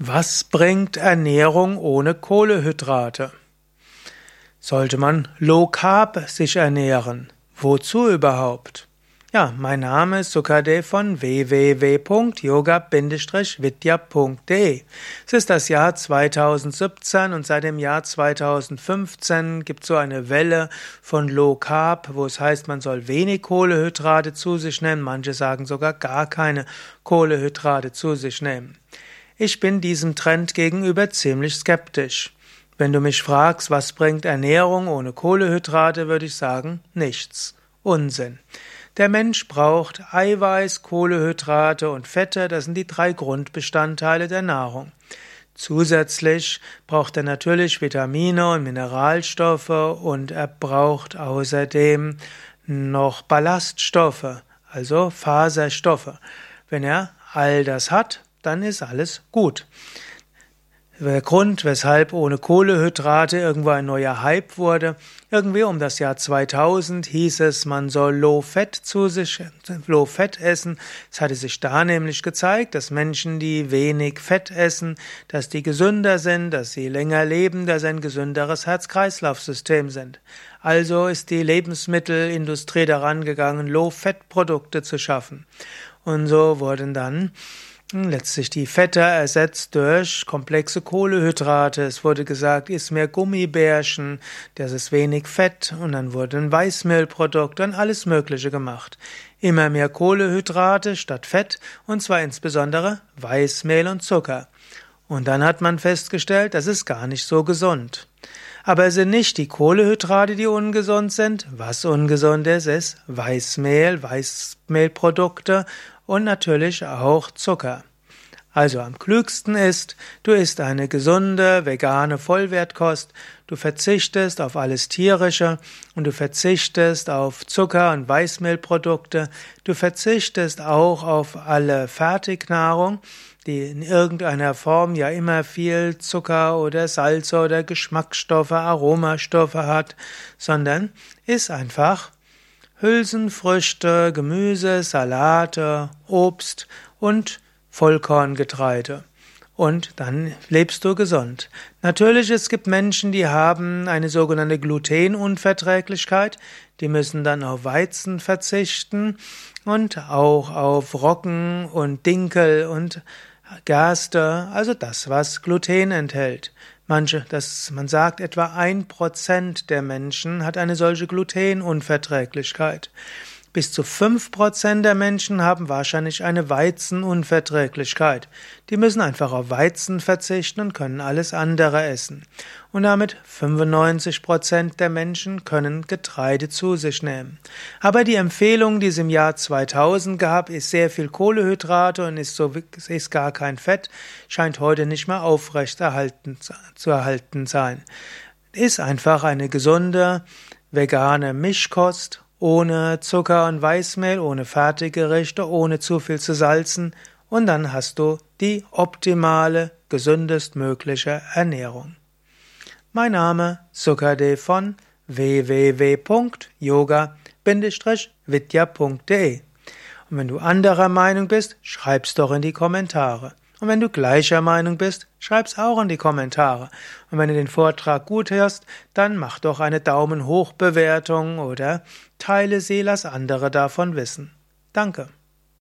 Was bringt Ernährung ohne Kohlehydrate? Sollte man Low Carb sich ernähren? Wozu überhaupt? Ja, mein Name ist Sukade von www.yoga-vidya.de. Es ist das Jahr 2017 und seit dem Jahr 2015 gibt es so eine Welle von Low Carb, wo es heißt, man soll wenig Kohlehydrate zu sich nehmen. Manche sagen sogar gar keine Kohlehydrate zu sich nehmen. Ich bin diesem Trend gegenüber ziemlich skeptisch. Wenn du mich fragst, was bringt Ernährung ohne Kohlehydrate, würde ich sagen, nichts. Unsinn. Der Mensch braucht Eiweiß, Kohlehydrate und Fette, das sind die drei Grundbestandteile der Nahrung. Zusätzlich braucht er natürlich Vitamine und Mineralstoffe und er braucht außerdem noch Ballaststoffe, also Faserstoffe. Wenn er all das hat, dann ist alles gut. Der Grund, weshalb ohne Kohlehydrate irgendwo ein neuer Hype wurde, irgendwie um das Jahr 2000 hieß es, man soll Low Fat zu sich, Low Fat essen. Es hatte sich da nämlich gezeigt, dass Menschen, die wenig Fett essen, dass die gesünder sind, dass sie länger leben, dass sie ein gesünderes Herz-Kreislauf-System sind. Also ist die Lebensmittelindustrie daran gegangen, Low Fat Produkte zu schaffen. Und so wurden dann letztlich die Fette ersetzt durch komplexe Kohlehydrate. Es wurde gesagt, iss mehr Gummibärchen, das ist wenig Fett und dann wurden Weißmehlprodukte und alles Mögliche gemacht. Immer mehr Kohlehydrate statt Fett und zwar insbesondere Weißmehl und Zucker. Und dann hat man festgestellt, das ist gar nicht so gesund. Aber es sind nicht die Kohlehydrate, die ungesund sind. Was ungesund ist, ist Weißmehl, Weißmehlprodukte und natürlich auch Zucker. Also am klügsten ist, du isst eine gesunde, vegane Vollwertkost, du verzichtest auf alles tierische und du verzichtest auf Zucker und Weißmehlprodukte, du verzichtest auch auf alle Fertignahrung, die in irgendeiner Form ja immer viel Zucker oder Salze oder Geschmacksstoffe, Aromastoffe hat, sondern iss einfach Hülsenfrüchte, Gemüse, Salate, Obst und Vollkorngetreide. Und dann lebst du gesund. Natürlich, es gibt Menschen, die haben eine sogenannte Glutenunverträglichkeit. Die müssen dann auf Weizen verzichten und auch auf Roggen und Dinkel und Gerste, also das, was Gluten enthält. Manche, das, man sagt, etwa ein Prozent der Menschen hat eine solche Glutenunverträglichkeit. Bis zu fünf Prozent der Menschen haben wahrscheinlich eine Weizenunverträglichkeit. Die müssen einfach auf Weizen verzichten und können alles andere essen. Und damit 95 Prozent der Menschen können Getreide zu sich nehmen. Aber die Empfehlung, die es im Jahr 2000 gab, ist sehr viel Kohlehydrate und ist, so, ist gar kein Fett, scheint heute nicht mehr aufrecht erhalten, zu erhalten sein. Ist einfach eine gesunde, vegane Mischkost ohne Zucker und Weißmehl, ohne Fertiggerichte, ohne zu viel zu salzen und dann hast du die optimale, gesündestmögliche Ernährung. Mein Name Sukade von www.yoga-vidya.de Und wenn du anderer Meinung bist, schreib's doch in die Kommentare. Und wenn du gleicher Meinung bist, schreib's auch in die Kommentare. Und wenn du den Vortrag gut hörst, dann mach doch eine Daumen hoch Bewertung oder teile sie, lass andere davon wissen. Danke.